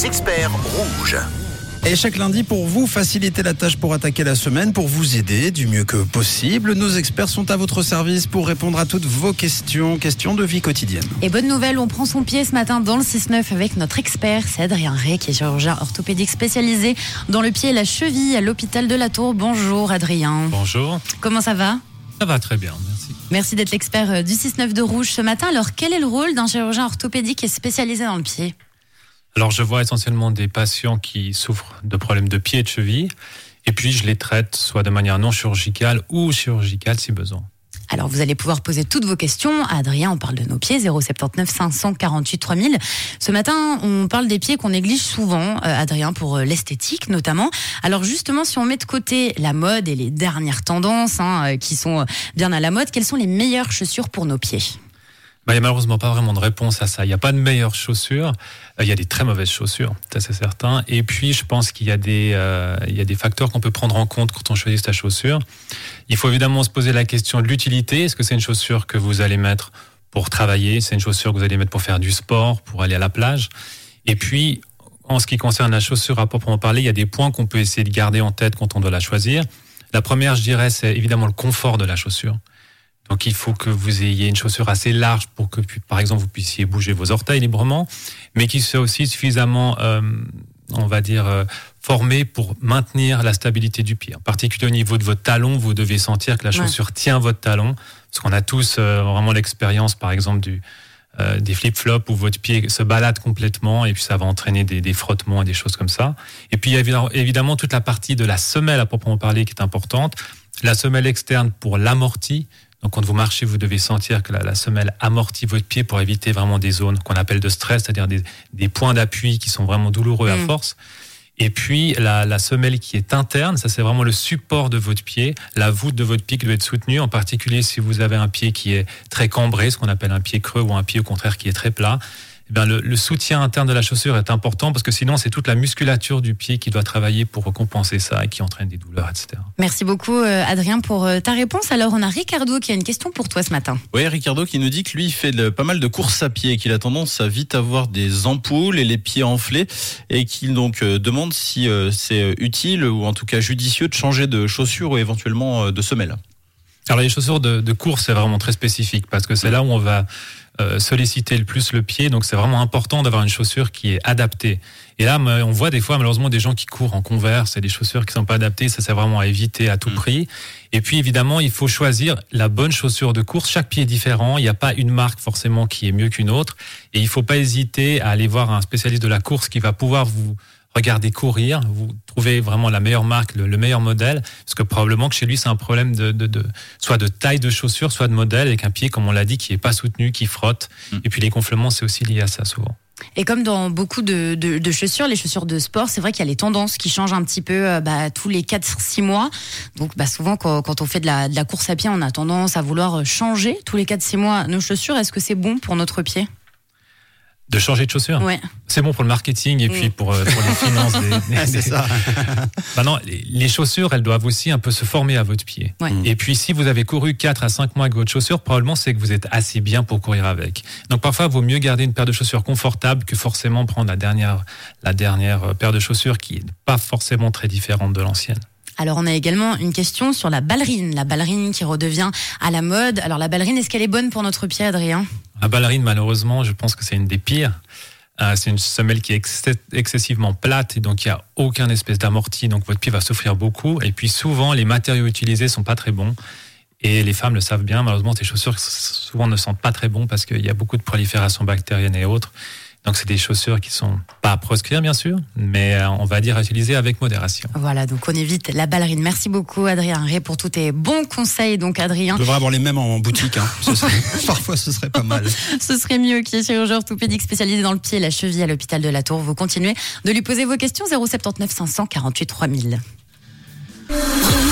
les experts rouges. Et chaque lundi, pour vous faciliter la tâche pour attaquer la semaine, pour vous aider du mieux que possible, nos experts sont à votre service pour répondre à toutes vos questions, questions de vie quotidienne. Et bonne nouvelle, on prend son pied ce matin dans le 6-9 avec notre expert, c'est Adrien Rey, qui est chirurgien orthopédique spécialisé dans le pied et la cheville à l'hôpital de la Tour. Bonjour Adrien. Bonjour. Comment ça va? Ça va très bien, merci. Merci d'être l'expert euh, du 6-9 de Rouge ce matin. Alors, quel est le rôle d'un chirurgien orthopédique et spécialisé dans le pied? Alors, je vois essentiellement des patients qui souffrent de problèmes de pied et de cheville, et puis je les traite soit de manière non chirurgicale ou chirurgicale si besoin. Alors, vous allez pouvoir poser toutes vos questions Adrien. On parle de nos pieds, 079 548 3000. Ce matin, on parle des pieds qu'on néglige souvent, euh, Adrien, pour euh, l'esthétique notamment. Alors, justement, si on met de côté la mode et les dernières tendances hein, euh, qui sont bien à la mode, quelles sont les meilleures chaussures pour nos pieds? Il n'y a malheureusement pas vraiment de réponse à ça. Il n'y a pas de meilleures chaussures. Euh, Il y a des très mauvaises chaussures, c'est certain. Et puis, je pense qu'il euh, y a des facteurs qu'on peut prendre en compte quand on choisit sa chaussure. Il faut évidemment se poser la question de l'utilité. Est-ce que c'est une chaussure que vous allez mettre pour travailler? C'est une chaussure que vous allez mettre pour faire du sport, pour aller à la plage? Et puis, en ce qui concerne la chaussure à proprement parler, il y a des points qu'on peut essayer de garder en tête quand on doit la choisir. La première, je dirais, c'est évidemment le confort de la chaussure. Donc il faut que vous ayez une chaussure assez large pour que, par exemple, vous puissiez bouger vos orteils librement, mais qui soit aussi suffisamment, euh, on va dire, euh, formée pour maintenir la stabilité du pied. En particulier au niveau de votre talon, vous devez sentir que la Ouais. chaussure tient votre talon, parce qu'on a tous euh, vraiment l'expérience, par exemple, du euh, des flip-flops où votre pied se balade complètement et puis ça va entraîner des, des frottements et des choses comme ça. Et puis il y a évidemment- évidemment toute la partie de la semelle à proprement parler qui est importante. La semelle externe pour l'amorti. Donc quand vous marchez, vous devez sentir que la, la semelle amortit votre pied pour éviter vraiment des zones qu'on appelle de stress, c'est-à-dire des, des points d'appui qui sont vraiment douloureux à Mm. force. Et puis la, la semelle qui est interne, ça c'est vraiment le support de votre pied, la voûte de votre pied qui doit être soutenue, en particulier si vous avez un pied qui est très cambré, ce qu'on appelle un pied creux ou un pied au contraire qui est très plat. Eh bien, le, le soutien interne de la chaussure est important parce que sinon c'est toute la musculature du pied qui doit travailler pour compenser ça et qui entraîne des douleurs, etc. Merci beaucoup, euh, Adrien, pour euh, ta réponse. Alors, on a Ricardo qui a une question pour toi ce matin. Oui, Ricardo qui nous dit que lui il fait de- pas mal de courses à pied, qu'il a tendance à vite avoir des ampoules et les pieds enflés, et qu'il donc euh, demande si euh, c'est utile ou en tout cas judicieux de changer de chaussures ou éventuellement euh, de semelle. Alors les chaussures de, de course, c'est vraiment très spécifique parce que c'est là où on va euh, solliciter le plus le pied. Donc c'est vraiment important d'avoir une chaussure qui est adaptée. Et là, on voit des fois malheureusement des gens qui courent en converse et des chaussures qui sont pas adaptées. Ça, c'est vraiment à éviter à tout Mm. prix. Et puis évidemment, il faut choisir la bonne chaussure de course. Chaque pied est différent. Il n'y a pas une marque forcément qui est mieux qu'une autre. Et il faut pas hésiter à aller voir un spécialiste de la course qui va pouvoir vous regarder courir, vous trouvez vraiment la meilleure marque, le, le meilleur modèle, parce que probablement que chez lui c'est un problème de, de, de soit de taille de chaussure, soit de modèle, avec un pied comme on l'a dit qui est pas soutenu, qui frotte, Mm. et puis les gonflements c'est aussi lié à ça souvent. Et comme dans beaucoup de, de- de chaussures, les chaussures de sport, c'est vrai qu'il y a les tendances qui changent un petit peu euh, bah, tous les 4-6 mois. Donc bah, souvent, quand, quand on fait de la, de la course à pied, on a tendance à vouloir changer tous les 4-6 mois nos chaussures. Est-ce que c'est bon pour notre pied? De changer de chaussure, Ouais. c'est bon pour le marketing et puis pour, euh, pour les finances. Des, ça. Maintenant, les- les chaussures, elles doivent aussi un peu se former à votre pied. Ouais. Et puis, si vous avez couru 4 à 5 mois avec votre chaussure, probablement c'est que vous êtes assez bien pour courir avec. Donc, parfois, il vaut mieux garder une paire de chaussures confortable que forcément prendre la dernière, la dernière euh, paire de chaussures qui est pas forcément très différente de l'ancienne. Alors on a également une question sur la ballerine, la ballerine qui redevient à la mode. Alors la ballerine, est-ce qu'elle est bonne pour notre pied, Adrien? La ballerine, malheureusement, je pense que c'est une des pires. Euh, c'est une semelle qui est ex- excessivement plate et donc il n'y a aucun espèce d'amorti, donc votre pied va souffrir beaucoup. Et puis souvent, les matériaux utilisés sont pas très bons. Et les femmes le savent bien, malheureusement, tes chaussures souvent ne sentent pas très bon parce qu'il y a beaucoup de prolifération bactérienne et autres. Donc c'est des chaussures qui sont pas à proscrire, bien sûr, mais euh, on va dire à utiliser avec modération. Voilà, donc on évite la ballerine. Merci beaucoup, Adrien Ré, pour tous tes bons conseils. Donc Adrien, On devrait avoir les mêmes en boutique. Hein. Ce serait- Parfois, ce serait pas mal. ce serait mieux qui est chirurgien orthopédique spécialisé dans le pied et la cheville à l'hôpital de la Tour. Vous continuez de lui poser vos questions 079 548 3000. Rouge.